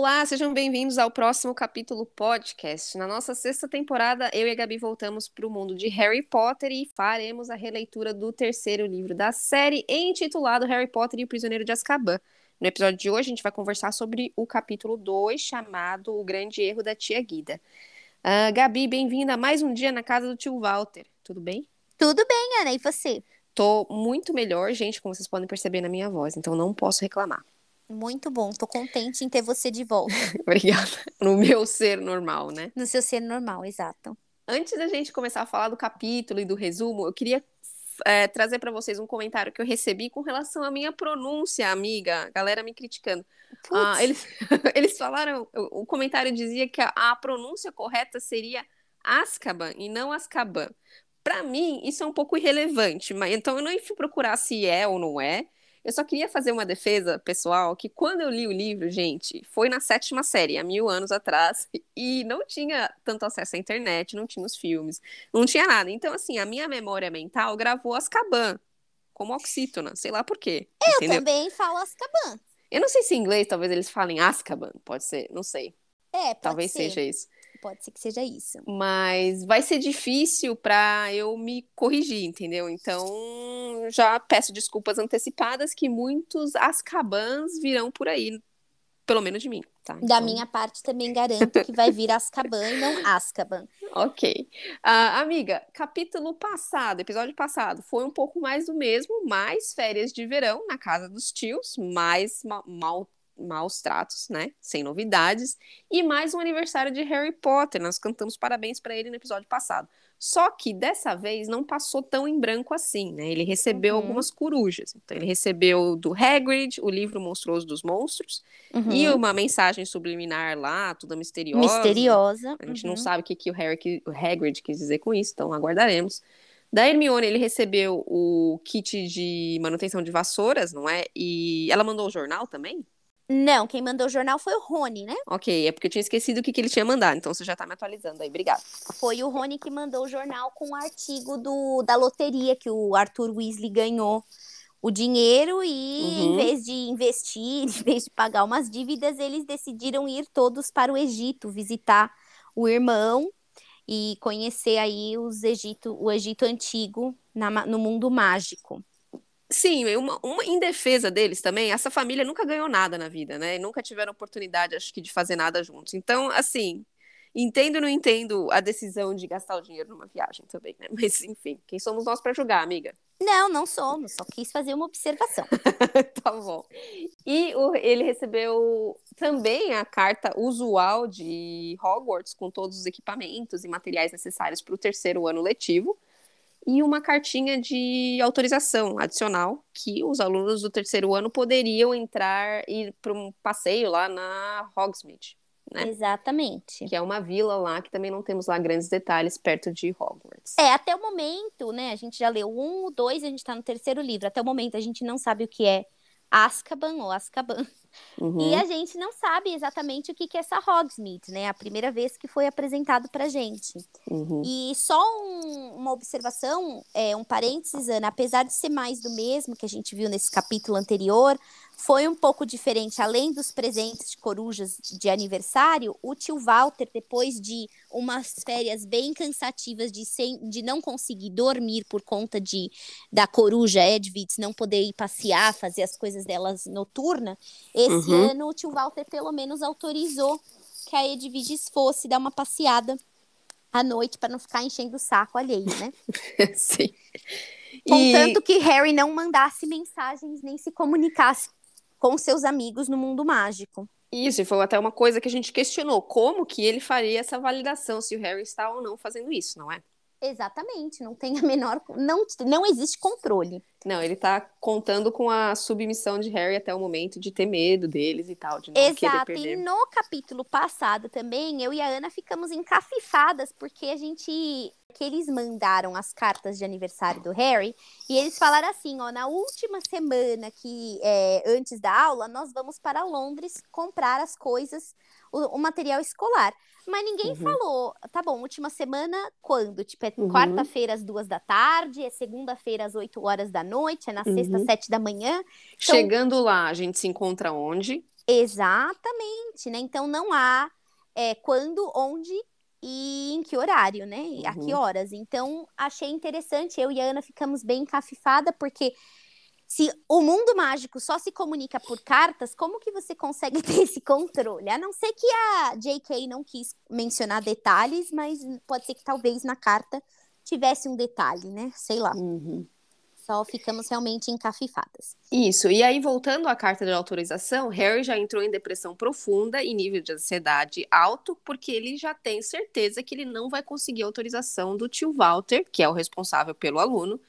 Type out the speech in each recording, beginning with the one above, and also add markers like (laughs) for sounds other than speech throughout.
Olá, sejam bem-vindos ao próximo capítulo podcast. Na nossa sexta temporada, eu e a Gabi voltamos para o mundo de Harry Potter e faremos a releitura do terceiro livro da série, intitulado Harry Potter e o Prisioneiro de Azkaban. No episódio de hoje, a gente vai conversar sobre o capítulo 2, chamado O Grande Erro da Tia Guida. Uh, Gabi, bem-vinda a mais um dia na casa do tio Walter. Tudo bem? Tudo bem, Ana, e você? Tô muito melhor, gente, como vocês podem perceber na minha voz, então não posso reclamar. Muito bom, tô contente em ter você de volta. (laughs) Obrigada. No meu ser normal, né? No seu ser normal, exato. Antes da gente começar a falar do capítulo e do resumo, eu queria é, trazer para vocês um comentário que eu recebi com relação à minha pronúncia, amiga. Galera me criticando. Ah, eles, (laughs) eles falaram, o, o comentário dizia que a, a pronúncia correta seria Azkaban e não Azkaban. Para mim, isso é um pouco irrelevante, mas então eu não fui procurar se é ou não é. Eu só queria fazer uma defesa pessoal que quando eu li o livro, gente, foi na sétima série, há mil anos atrás, (laughs) e não tinha tanto acesso à internet, não tinha os filmes, não tinha nada. Então, assim, a minha memória mental gravou Azkaban como oxítona, sei lá por quê. Eu entendeu? também falo Azkaban. Eu não sei se em inglês talvez eles falem Azkaban, pode ser, não sei. É, pode Talvez ser. seja isso. Pode ser que seja isso. Mas vai ser difícil para eu me corrigir, entendeu? Então, já peço desculpas antecipadas que muitos Azkabans virão por aí, pelo menos de mim, tá? Da Então, minha parte, também garanto que vai vir Azkaban e não Azkaban. (laughs) Ok. Ah, amiga, capítulo passado, episódio passado, foi um pouco mais do mesmo, mais férias de verão na casa dos tios, mais ma mal maus tratos, né? Sem novidades. E mais um aniversário de Harry Potter. Nós cantamos parabéns para ele no episódio passado. Só que dessa vez não passou tão em branco assim, né? Ele recebeu Uhum. algumas corujas. Então ele recebeu do Hagrid o livro Monstruoso dos Monstros Uhum. e uma mensagem subliminar lá, toda misteriosa. Misteriosa. A gente uhum. não sabe o que, que o, Harry, que o Hagrid quis dizer com isso, então aguardaremos. Da Hermione, ele recebeu o kit de manutenção de vassouras, não é? E ela mandou o jornal também? Não, quem mandou o jornal foi o Rony, né? Ok, é porque eu tinha esquecido o que, que ele tinha mandado, então você já tá me atualizando aí, obrigada. Foi o Rony que mandou o jornal com o artigo do, da loteria que o Arthur Weasley ganhou o dinheiro e, Uhum. em vez de investir, (laughs) em vez de pagar umas dívidas, eles decidiram ir todos para o Egito visitar o irmão e conhecer aí os Egito, o Egito antigo na no mundo mágico. Sim, uma, uma em defesa deles também, essa família nunca ganhou nada na vida, né? Nunca tiveram oportunidade, acho que, de fazer nada juntos. Então, assim, entendo ou não entendo a decisão de gastar o dinheiro numa viagem também, né? Mas, enfim, quem somos nós para julgar, amiga? Não, não somos, só quis fazer uma observação. (laughs) Tá bom. E o- ele recebeu também a carta usual de Hogwarts, com todos os equipamentos e materiais necessários para o terceiro ano letivo, e uma cartinha de autorização adicional que os alunos do terceiro ano poderiam entrar e ir para um passeio lá na Hogsmeade, né? Exatamente. Que é uma vila lá que também não temos lá grandes detalhes perto de Hogwarts. É, até o momento, né? A gente já leu um, dois, a gente tá no terceiro livro. Até o momento a gente não sabe o que é Azkaban ou Azkaban. Uhum. E a gente não sabe exatamente o que que é essa Hogsmeade, né? A primeira vez que foi apresentado pra gente. Uhum. E só um- uma observação, é, um parênteses, Ana, apesar de ser mais do mesmo que a gente viu nesse capítulo anterior, foi um pouco diferente. Além dos presentes de corujas de aniversário, o tio Walter, depois de umas férias bem cansativas de, sem, de não conseguir dormir por conta de da coruja Edwitz não poder ir passear, fazer as coisas delas noturna, esse Uhum. ano o tio Walter pelo menos autorizou que a Edviges fosse dar uma passeada à noite para não ficar enchendo o saco alheio, né? (laughs) Sim. E- Contanto que Harry não mandasse mensagens nem se comunicasse com seus amigos no mundo mágico. Isso, e foi até uma coisa que a gente questionou, como que ele faria essa validação, se o Harry está ou não fazendo isso, não é? Exatamente, não tem a menor. Não, não existe controle. Não, ele tá contando com a submissão de Harry até o momento de ter medo deles e tal, de não querer Exato. E perder. no capítulo passado também, eu e a Ana ficamos encafifadas, porque a gente. Que eles mandaram as cartas de aniversário do Harry, e eles falaram assim: ó, na última semana que é, antes da aula, nós vamos para Londres comprar as coisas, o, o material escolar. Mas ninguém Uhum. falou, tá bom, última semana quando? Tipo, é Uhum. quarta-feira às duas da tarde, é segunda-feira às oito horas da noite, é na sexta, Uhum. sete da manhã. Chegando lá, a gente se encontra onde? Exatamente, né? Então não há é, quando, onde e em que horário, né? Uhum. A que uhum. horas. Então, achei interessante. Eu e a Ana ficamos bem encafifada, porque se o mundo mágico só se comunica por cartas, como que você consegue (laughs) ter esse controle? A não ser que a J.K. não quis mencionar detalhes, mas pode ser que talvez na carta tivesse um detalhe, né? Sei lá. Uhum. Só ficamos realmente encafifadas. Isso. E aí, voltando à carta de autorização, Harry já entrou em depressão profunda e nível de ansiedade alto, porque ele já tem certeza que ele não vai conseguir autorização do tio Walter, que é o responsável pelo aluno,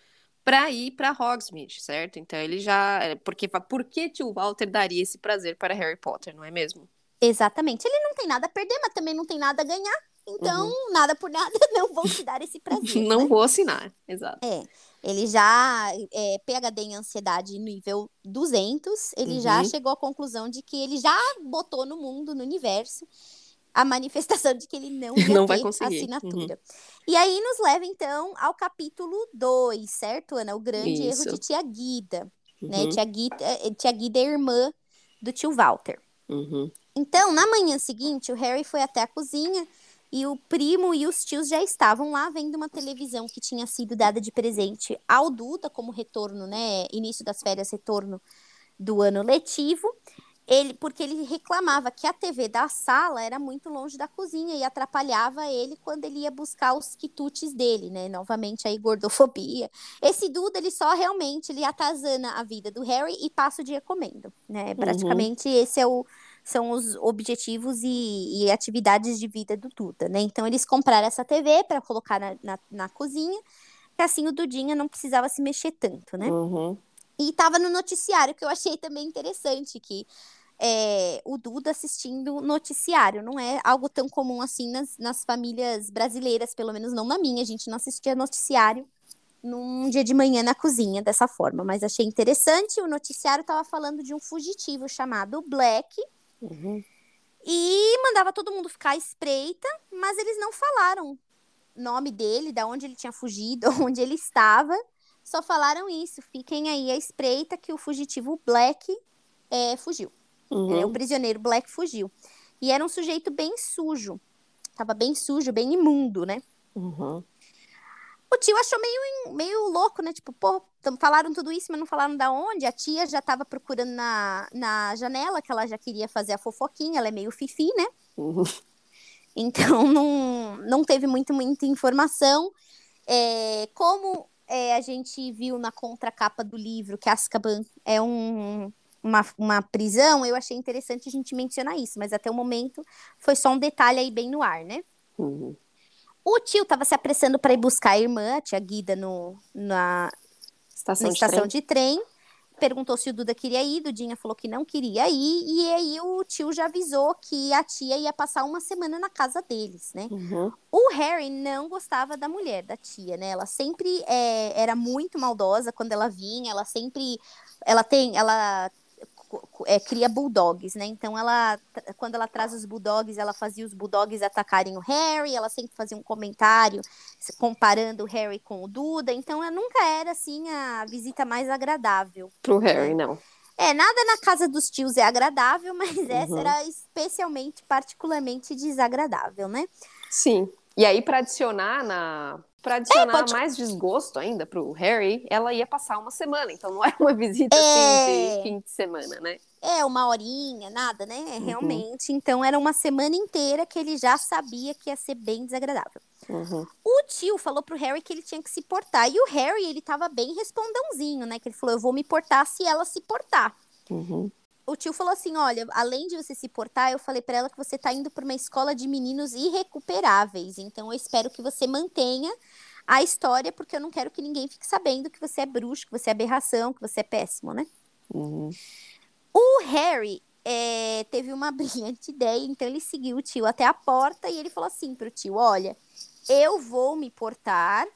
para ir para Hogsmeade, certo? Então ele já. É, porque por que tio Walter daria esse prazer para Harry Potter, não é mesmo? Exatamente. Ele não tem nada a perder, mas também não tem nada a ganhar. Então, uhum. nada por nada, (laughs) não vou te dar esse prazer. não né? vou assinar, exato. É. Ele já é PhD em ansiedade nível 200, ele uhum. já chegou à conclusão de que ele já botou no mundo, no universo, a manifestação de que ele não, (laughs) não vai conseguir. assinatura. Uhum. E aí nos leva, então, ao capítulo 2, certo, Ana? O grande Isso. erro de Tia Guida. Né? Uhum. Né? Tia, Guida, eh, Tia Guida é irmã do tio Walter. Uhum. Então, na manhã seguinte, o Harry foi até a cozinha e o primo e os tios já estavam lá vendo uma televisão que tinha sido dada de presente ao Duda como retorno, né? Início das férias, retorno do ano letivo ele porque ele reclamava que a TV da sala era muito longe da cozinha e atrapalhava ele quando ele ia buscar os quitutes dele, né? Novamente aí gordofobia. Esse Duda ele só realmente ele atazana a vida do Harry e passa o dia comendo, né? Uhum. Praticamente uhum. esse é o são os objetivos e, e, atividades de vida do Duda, né? Então eles compraram essa TV para colocar na, na, na, cozinha, que assim o Dudinha não precisava se mexer tanto, né? Uhum. E estava no noticiário, que eu achei também interessante, que é, o Duda assistindo noticiário. Não é algo tão comum assim nas, nas famílias brasileiras, pelo menos não na minha. A gente não assistia noticiário num dia de manhã na cozinha dessa forma, mas achei interessante. O noticiário estava falando de um fugitivo chamado Black. Uhum. E mandava todo mundo ficar à espreita, mas eles não falaram nome dele, da onde ele tinha fugido, (laughs) onde ele estava. Só falaram isso. Fiquem aí à espreita que o fugitivo Black é, fugiu. Uhum. o prisioneiro Black fugiu. E era um sujeito bem sujo. Tava bem sujo, bem imundo, né? Uhum. O tio achou meio, meio louco, né? Tipo, pô, falaram tudo isso, mas não falaram da onde. A tia já tava procurando na, na janela, que ela já queria fazer a fofoquinha. Ela é meio fifi, né? Uhum. (laughs) Então, não, não teve muito, muita informação. É, como é, a gente viu na contracapa do livro que Azkaban é um, uma, uma prisão, eu achei interessante a gente mencionar isso, mas até o momento foi só um detalhe aí bem no ar, né? Uhum. O tio estava se apressando para ir buscar a irmã, a tia Guida, no, na estação, na de, estação trem. de trem. Perguntou se o Duda queria ir, Dudinha falou que não queria ir, e aí o tio já avisou que a tia ia passar uma semana na casa deles, né? Uhum. O Harry não gostava da mulher, da tia, né? Ela sempre é, era muito maldosa quando ela vinha, ela sempre. Ela tem. Ela é, cria bulldogs, né? Então ela, quando ela traz os bulldogs, ela fazia os bulldogs atacarem o Harry, ela sempre fazia um comentário comparando o Harry com o Duda, então ela nunca era assim a visita mais agradável. Pro Harry, não. É, nada na casa dos tios é agradável, (laughs) mas uhum. essa era especialmente, particularmente desagradável, né? Sim. E aí, para adicionar na, Pra adicionar é, pode... mais desgosto ainda pro Harry, ela ia passar uma semana. Então não é uma (laughs) visita é... assim de é. fim de semana, né? É, uma horinha, nada, né? Uhum. Realmente. Então era uma semana inteira que ele já sabia que ia ser bem desagradável. Uhum. O tio falou pro Harry que ele tinha que se portar. E o Harry, ele tava bem respondãozinho, né? Que ele falou: eu vou me portar se ela se portar. Uhum o tio falou assim: olha, além de você se portar, eu falei para ela que você tá indo para uma escola de meninos irrecuperáveis. Então eu espero que você mantenha a história, porque eu não quero que ninguém fique sabendo que você é bruxo, que você é aberração, que você é péssimo, né? Uhum. O Harry é, teve uma (laughs) brilhante ideia, então ele seguiu o tio até a porta e ele falou assim pro tio: olha, eu vou me portar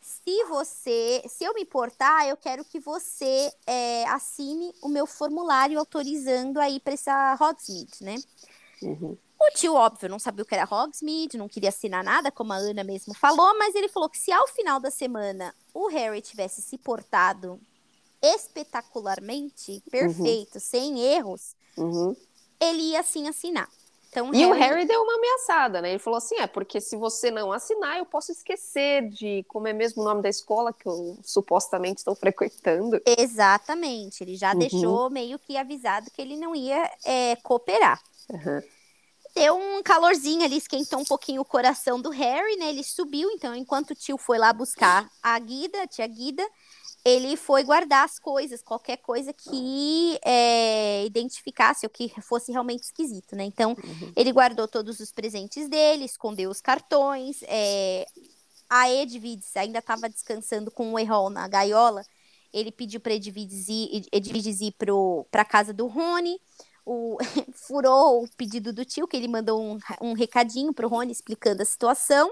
se você, se eu me importar, eu quero que você é, assine o meu formulário autorizando aí para essa Hogsmeade, né? Uhum. O tio, óbvio, não sabia o que era Hogsmeade, não queria assinar nada, como a Ana mesmo falou, mas ele falou que se ao final da semana o Harry tivesse se portado espetacularmente, perfeito, uhum. sem erros, uhum. ele ia sim assinar. Então, e Harry... o Harry deu uma ameaçada, né? Ele falou assim: é, porque se você não assinar, eu posso esquecer de como é mesmo o nome da escola que eu supostamente estou frequentando. Exatamente. Ele já uhum. deixou meio que avisado que ele não ia é, cooperar. Uhum. Deu um calorzinho ali, esquentou um pouquinho o coração do Harry, né? Ele subiu, então, enquanto o tio foi lá buscar a Guida, a tia Guida, ele foi guardar as coisas, qualquer coisa que é, identificasse ou que fosse realmente esquisito, né? Então, uhum. ele guardou todos os presentes dele, escondeu os cartões. É, a Edvides ainda estava descansando com o Errol na gaiola. Ele pediu para Edvides ir, Edvides ir para a casa do Rony. O, (laughs) furou o pedido do tio, que ele mandou um, um recadinho para o Rony explicando a situação.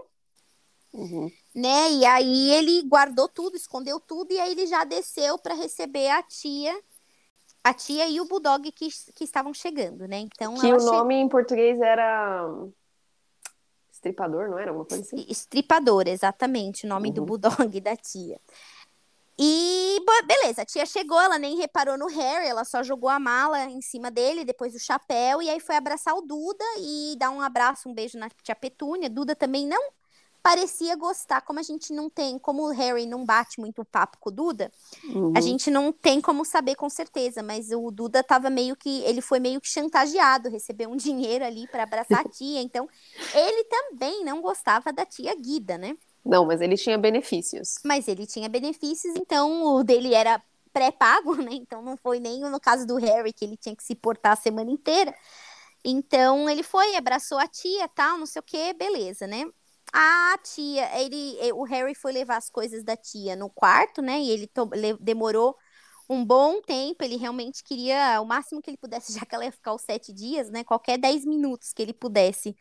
Uhum. Né? E aí ele guardou tudo, escondeu tudo, e aí ele já desceu para receber a tia, a tia e o Bulldog que, que estavam chegando, né? Então, que o nome che... em português era Estripador, não era? Uma coisa assim? Estripador, exatamente, o nome uhum. do Bulldog da tia. E beleza, a tia chegou, ela nem reparou no Harry, ela só jogou a mala em cima dele, depois o chapéu, e aí foi abraçar o Duda e dar um abraço, um beijo na tia Petúnia. Duda também não parecia gostar, como a gente não tem, como o Harry não bate muito o papo com o Duda, uhum. a gente não tem como saber com certeza, mas o Duda tava meio que, ele foi meio que chantageado, recebeu um (laughs) dinheiro ali para abraçar a (laughs) tia, então ele também não gostava da tia Guida, né? Não, mas ele tinha benefícios. Mas ele tinha benefícios, então o dele era pré-pago, né? Então não foi nem no caso do Harry que ele tinha que se portar a semana inteira. Então ele foi, abraçou a tia, tal, não sei o que, beleza, né? A tia, ele, o Harry foi levar as coisas da tia no quarto, né? E ele demorou um bom tempo. Ele realmente queria o máximo que ele pudesse, (laughs) já que ela ia ficar os sete dias, né? Qualquer dez minutos que ele pudesse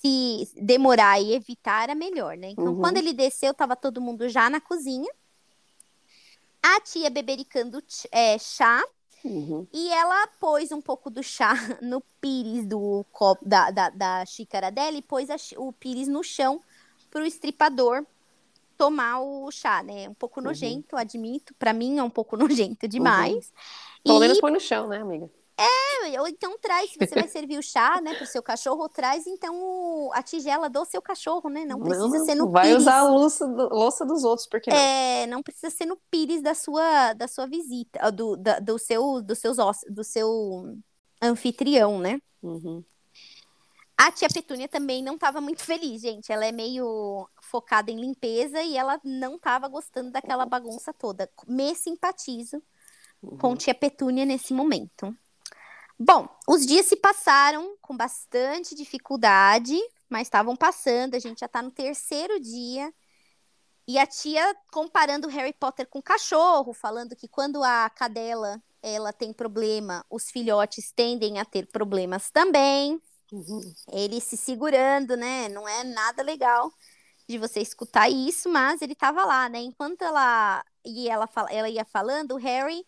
se demorar e evitar era melhor, né? Então, uhum. quando ele desceu, tava todo mundo já na cozinha. A tia bebericando é, chá. Uhum. E ela pôs um pouco do chá (laughs) no pires do copo da, da, da xícara dela e pôs a, o pires no chão para o estripador tomar o chá, né? Um pouco uhum. nojento, uhum. admito. Para mim é um pouco (laughs) nojento demais. Uhum. Pelo e... menos põe no chão, né, amiga? É, ou então traz, se você vai (laughs) servir o chá, né, pro seu cachorro, traz então a tigela do seu cachorro, né? Não precisa não, ser no vai pires. usar a louça, do, louça dos outros, porque não? É, não precisa ser no pires da sua da sua visita, do, da, do seu dos seus do seu anfitrião, né? Uhum. A tia Petúnia também não estava muito feliz, gente. Ela é meio focada em limpeza e ela não estava gostando daquela bagunça toda. Me simpatizo uhum. com tia Petúnia nesse momento. Bom, os dias se passaram com bastante dificuldade, mas estavam passando. A gente já está no terceiro dia. E a tia comparando Harry Potter com cachorro, falando que quando a cadela ela tem problema, os filhotes tendem a ter problemas também. Uhum. Ele se segurando, né? Não é nada legal de você escutar isso, mas ele tava lá, né? Enquanto ela e ela, ela ia falando, o Harry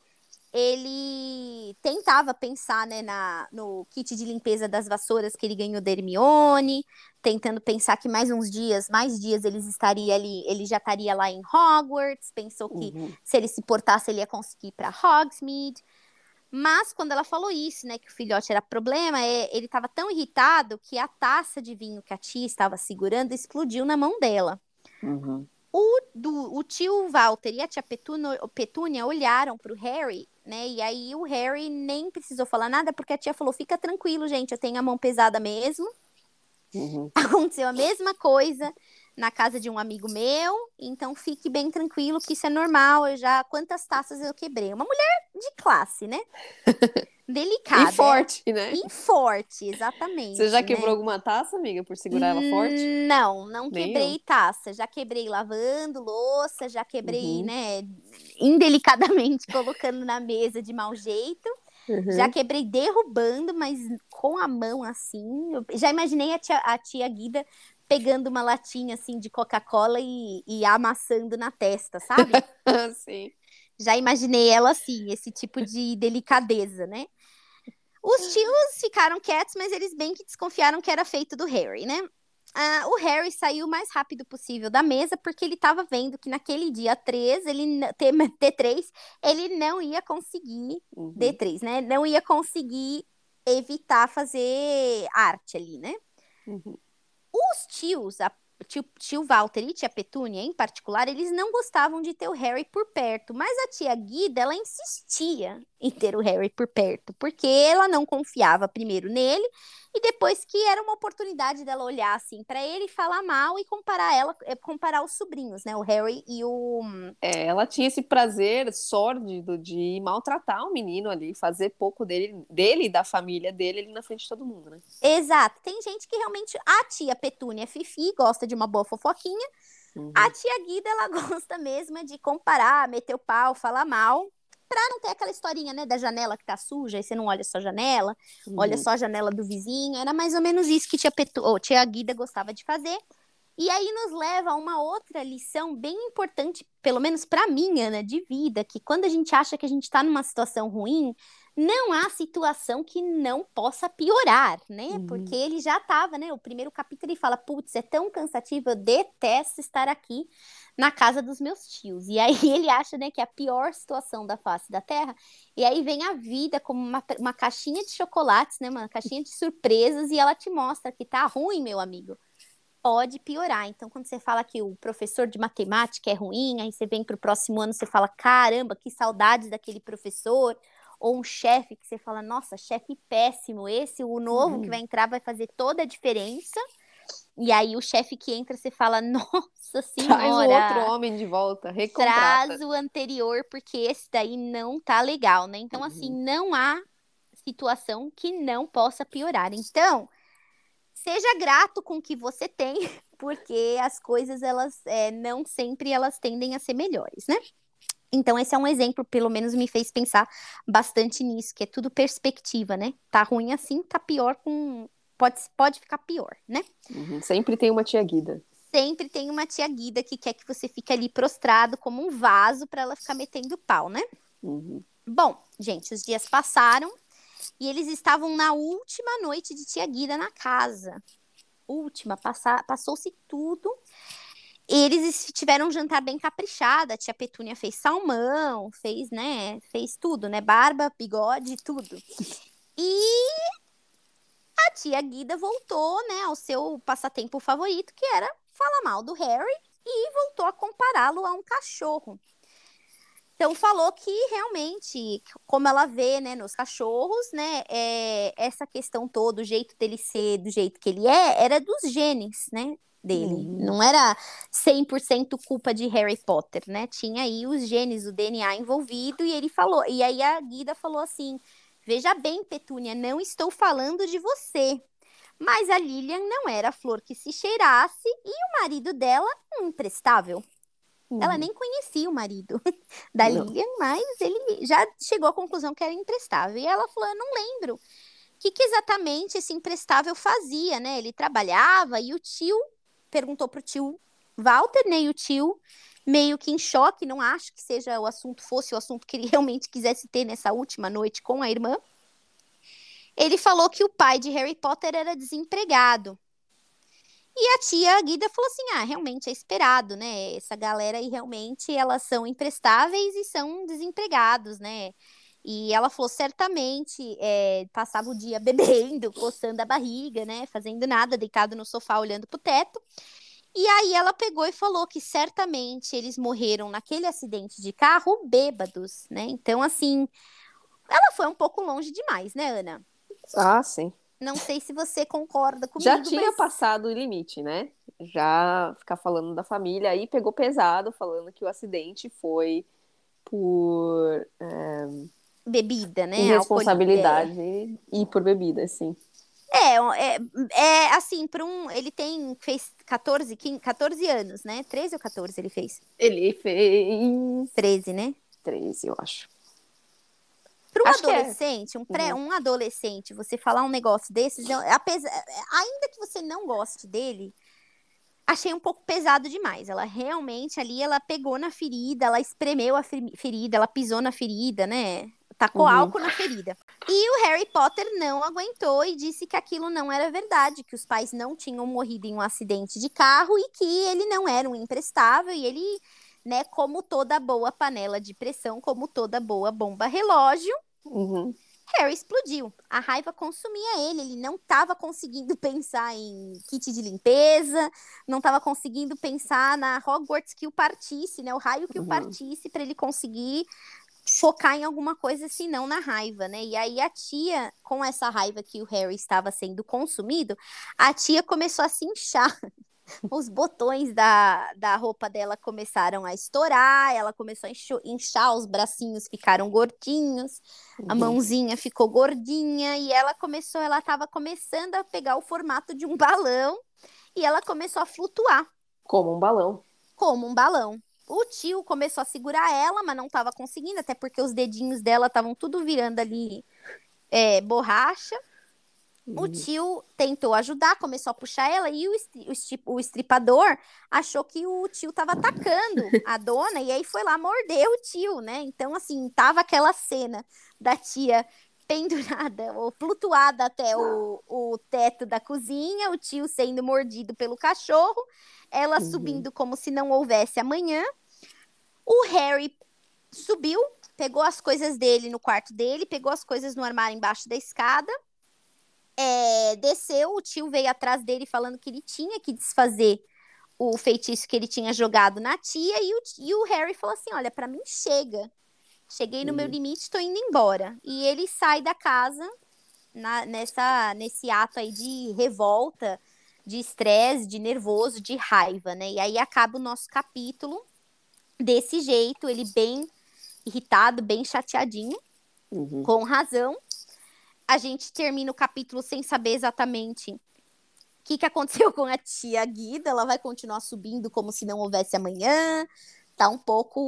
ele tentava pensar né, na, no kit de limpeza das vassouras que ele ganhou da Hermione, tentando pensar que mais uns dias, mais dias eles estaria ali, ele já estaria lá em Hogwarts, pensou que uhum. se ele se portasse ele ia conseguir ir para Hogsmeade. Mas quando ela falou isso, né, que o filhote era problema, é, ele estava tão irritado que a taça de vinho que a tia estava segurando explodiu na mão dela. Uhum. O, do, o tio Walter e a tia Petúnia, Petúnia olharam para o Harry, né? E aí o Harry nem precisou falar nada, porque a tia falou: fica tranquilo, gente, eu tenho a mão pesada mesmo. Uhum. (laughs) Aconteceu a mesma coisa na casa de um amigo meu, então fique bem tranquilo que isso é normal. Eu já quantas taças eu quebrei? Uma mulher de classe, né? (laughs) Delicada. E forte, né? E forte, exatamente. Você já quebrou né? alguma taça, amiga, por segurar ela forte? Não, não quebrei eu. taça. Já quebrei lavando louça, já quebrei, uhum. né, indelicadamente (laughs) colocando na mesa de mau jeito. Uhum. Já quebrei derrubando, mas com a mão assim. Eu já imaginei a tia, a tia Guida pegando uma latinha assim de Coca-Cola e, e, amassando na testa, sabe? (laughs) Sim. Já imaginei ela assim, esse tipo de delicadeza, né? Os tios ficaram quietos, mas eles bem que desconfiaram que era feito do Harry, né? Ah, o Harry saiu o mais rápido possível da mesa porque ele estava vendo que naquele dia 3, ele T3, ele não ia conseguir uhum. D3, né? Não ia conseguir evitar fazer arte ali, né? Uhum. Os tios, a tio, tio Walter e tia Petúnia, em particular, eles não gostavam de ter o Harry por perto, mas a tia Guida, ela insistia em ter o Harry por perto, porque ela não confiava primeiro nele e depois que era uma oportunidade dela olhar assim para ele, falar mal e comparar ela, eh, comparar os sobrinhos, né, o Harry e o é, ela tinha esse prazer sórdido de maltratar o menino ali, fazer pouco dele, dele e da família dele ali na frente de todo mundo, né? Exato. Tem gente que realmente a tia Petúnia Fifi gosta de uma boa fofoquinha. Uhum. A tia Guida, ela (laughs) gosta mesmo de comparar, meter o pau, falar mal, pra não ter aquela historinha, né, da janela que tá suja, e você não olha só a janela, uhum. olha só a janela do vizinho. Era mais ou menos isso que tia, Petu... oh, tia Guida gostava de fazer. E aí nos leva a uma outra lição bem importante, pelo menos para mim, Ana, de vida, que quando a gente acha que a gente está numa situação ruim, não há situação que não possa piorar, né? Uhum. Porque ele já estava, né? O primeiro capítulo ele fala: putz, é tão cansativo, eu detesto estar aqui na casa dos meus tios. E aí (laughs) ele acha, né, que é a pior situação da face da Terra. E aí vem a vida como uma, uma caixinha de chocolates, né? Uma caixinha de surpresas, e ela te mostra que tá ruim, meu amigo pode piorar. Então, quando você fala que o professor de matemática é ruim, aí você vem para o próximo ano, você fala, caramba, que saudades daquele professor. Ou um chefe que você fala, nossa, chefe péssimo, esse, o novo uhum. que vai entrar vai fazer toda a diferença. E aí o chefe que entra, você fala, (laughs) nossa senhora. Traz o outro homem de volta, recontrata. Traz o anterior, porque esse daí não tá legal, né? Então, assim, uhum. assim, não há situação que não possa piorar. Então, seja grato com o que você tem, (laughs) porque as coisas elas é, não sempre elas tendem a ser melhores, né? Então esse é um exemplo, pelo menos me fez pensar bastante nisso, que é tudo perspectiva, né? Tá ruim assim, tá pior com pode pode ficar pior, né? Uhum, sempre tem uma tia Guida. Sempre tem uma tia Guida que quer que você fique ali prostrado como um vaso para ela ficar metendo pau, né? Uhum. Bom, gente, os dias passaram e eles estavam na última noite de Tia Guida na casa. Última, passou-se tudo. Eles tiveram um jantar bem caprichado. A tia Petúnia fez salmão, fez, né? Fez tudo, né? Barba, bigode, tudo. E a tia Guida voltou, né, ao seu passatempo favorito, que era falar mal do Harry e voltou a compará-lo a um cachorro. Então falou que realmente, como ela vê, né, nos cachorros, né, é, essa questão toda, o jeito dele ser, do jeito que ele é, era dos genes, né, dele. Uhum. Não era 100% culpa de Harry Potter, né? Tinha aí os genes, o DNA envolvido e ele falou, e aí a Guida falou assim: "Veja bem, Petúnia, não estou falando de você. Mas a Lilian não era a flor que se cheirasse e o marido dela um imprestável. Uhum. Ela nem conhecia o marido (laughs) da não. Lilian, mas ele já chegou à conclusão que era imprestável. E ela falou: Eu não lembro. O que, que exatamente esse imprestável fazia, né? Ele trabalhava e o tio perguntou pro tio Walter, né? E o tio, meio que em choque, não acho que seja o assunto, fosse o assunto que ele (laughs) realmente quisesse ter nessa última noite com a irmã. Ele falou que o pai de Harry Potter era desempregado e a tia Guida falou assim: ah, realmente é esperado, né? Essa galera aí realmente elas são imprestáveis e são desempregados, né? E ela falou, certamente, é, passava o dia (laughs) bebendo, coçando a barriga, né? Fazendo nada, deitado no sofá, olhando pro teto. E aí ela pegou e falou que certamente eles morreram naquele acidente de carro bêbados, né? Então, assim, ela foi um pouco longe demais, né, Ana? Ah, sim. Não sei se você concorda comigo. Já tinha mas... passado o limite, né? Já ficar falando da família. Aí pegou pesado, falando que o acidente foi por. É... Bebida, né? Irresponsabilidade é. e por bebida, sim. É, é, é assim, para um. Ele tem. fez 14, 15, 14 anos, né? 13 ou 14 ele fez? Ele fez. 13, né? 13, eu acho. Para um Acho é. adolescente, é. um, pré, uhum. um adolescente, você falar um negócio desses, apesar, ainda que você não goste dele, achei um pouco pesado demais. Ela realmente ali, ela pegou na ferida, ela espremeu a ferida, ela pisou na ferida, né? Tacou uhum. álcool na ferida. E o Harry Potter não aguentou e disse que aquilo não era verdade, que os pais não tinham morrido em um acidente de carro e que ele não era um imprestável e ele né? Como toda boa panela de pressão, como toda boa bomba relógio, uhum. Harry explodiu. A raiva consumia ele. Ele não estava conseguindo (laughs) pensar em kit de limpeza, não estava conseguindo pensar na Hogwarts que o partisse, né? O raio que uhum. o partisse para ele conseguir focar em alguma coisa senão na raiva, né? E aí a tia, com essa raiva que o Harry estava sendo consumido, a tia começou a se inchar. (laughs) Os botões da, da roupa dela começaram a estourar, ela começou a inchar, os bracinhos ficaram gordinhos, uhum. a mãozinha ficou gordinha e ela começou, ela estava começando a pegar o formato de um balão e ela começou a flutuar. Como um balão. Como um balão. O tio começou a segurar ela, mas não estava conseguindo, até porque os dedinhos dela estavam tudo virando ali é, borracha. O uhum. tio tentou ajudar, começou a puxar ela e o, o, o estripador achou que o tio estava atacando a dona e aí foi lá morder o tio, né? Então, assim, tava aquela cena da tia pendurada ou flutuada até o, o teto da cozinha, o tio sendo mordido pelo cachorro, ela uhum. subindo como se não houvesse amanhã o Harry subiu, pegou as coisas dele no quarto dele, pegou as coisas no armário embaixo da escada, é, desceu. O tio veio atrás dele falando que ele tinha que desfazer o feitiço que ele tinha jogado na tia. E o, e o Harry falou assim: Olha, para mim chega. Cheguei no uhum. meu limite, estou indo embora. E ele sai da casa na, nessa, nesse ato aí de revolta, de estresse, de nervoso, de raiva, né? E aí acaba o nosso capítulo desse jeito, ele bem irritado, bem chateadinho, uhum. com razão. A gente termina o capítulo sem saber exatamente o que, que aconteceu (laughs) com a tia Guida. Ela vai continuar subindo como se não houvesse amanhã. Tá um pouco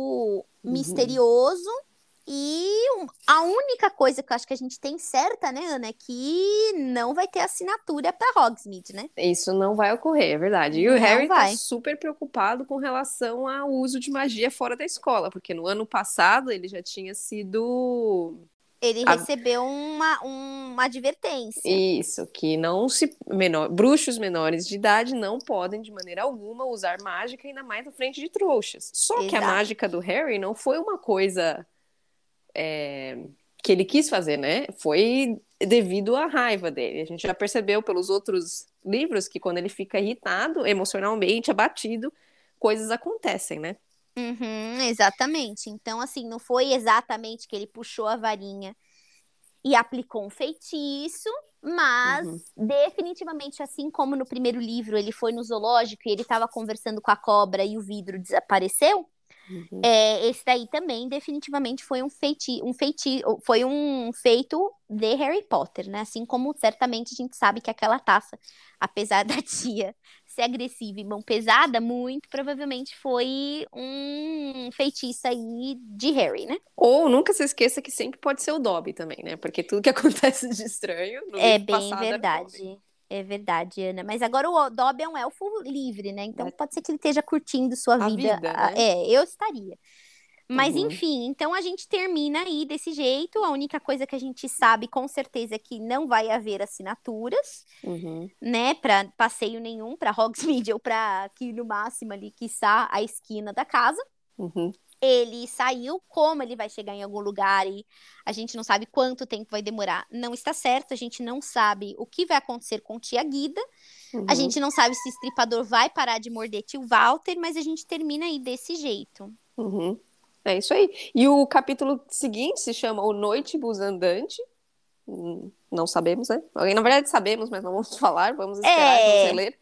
uhum. misterioso. E a única coisa que eu acho que a gente tem certa, né, Ana, é que não vai ter assinatura para Hogsmeade, né? Isso não vai ocorrer, é verdade. E o não Harry tá vai. tá super preocupado com relação ao uso de magia fora da escola, porque no ano passado ele já tinha sido ele a... recebeu uma, uma advertência. Isso, que não se. Menor, bruxos menores de idade não podem, de maneira alguma, usar mágica, ainda mais na frente de trouxas. Só Exato. que a mágica do Harry não foi uma coisa é, que ele quis fazer, né? Foi devido à raiva dele. A gente já percebeu pelos outros livros que quando ele fica irritado, emocionalmente, abatido, coisas acontecem, né? Uhum, exatamente. Então, assim, não foi exatamente que ele puxou a varinha e aplicou um feitiço, mas uhum. definitivamente, assim como no primeiro livro ele foi no zoológico e ele estava conversando com a cobra e o vidro desapareceu, Uhum. É, esse daí também definitivamente foi um feiti, um feiti, foi um feito de Harry Potter, né? Assim como certamente a gente sabe que aquela taça, apesar (laughs) da tia ser agressiva e mão pesada, muito provavelmente foi um feitiço aí de Harry, né? Ou nunca se esqueça que sempre pode ser o Dobby também, né? Porque tudo que (laughs) acontece de estranho no é bem verdade. É é verdade, Ana. Mas agora o Dobby é um elfo livre, né? Então é. pode ser que ele esteja curtindo sua vida. vida né? É, eu estaria. Mas uhum. enfim, então a gente termina aí desse jeito. A única coisa que a gente sabe com certeza é que não vai haver assinaturas, uhum. né, para passeio nenhum, para Hogsmeade (laughs) ou para aqui no máximo ali, quiçá, a esquina da casa. Uhum ele saiu, como ele vai chegar em algum lugar e a gente não sabe quanto tempo vai demorar, não está certo. A gente não sabe o que vai acontecer com tia Guida. Uhum. A gente não sabe se o estripador vai parar de morder tio Walter, mas a gente termina aí desse jeito. Uhum. É isso aí. E o capítulo seguinte se chama O Noite Bus Andante. Hum, não sabemos, né? Na verdade sabemos, mas não vamos (laughs) falar, vamos esperar, é... vamos ler.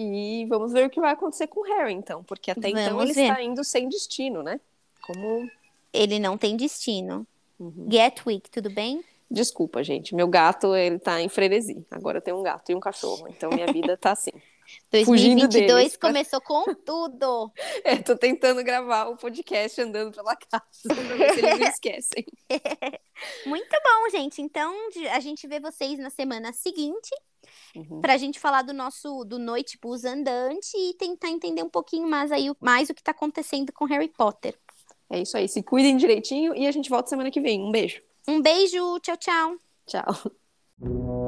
E vamos ver o que vai acontecer com o Harry, então, porque até então vamos então ele ver. está indo sem destino, né? Como. Ele não tem destino. Uhum. Gatwick, tudo bem? Desculpa, gente. Meu gato, ele tá em frenesi. Agora tem um gato e um cachorro. Então minha vida tá assim. (laughs) 2022 começou com tudo. (laughs) é, tô tentando gravar o podcast andando pela casa, pra ver se eles não (laughs) esquecem. Muito bom, gente. Então, a gente vê vocês na semana seguinte uhum. para a gente falar do nosso do Noite Bus Andante e tentar entender um pouquinho mais aí mais o que está acontecendo com Harry Potter. É isso aí. Se cuidem direitinho e a gente volta semana que vem. Um beijo. Um beijo. Tchau, tchau. Tchau.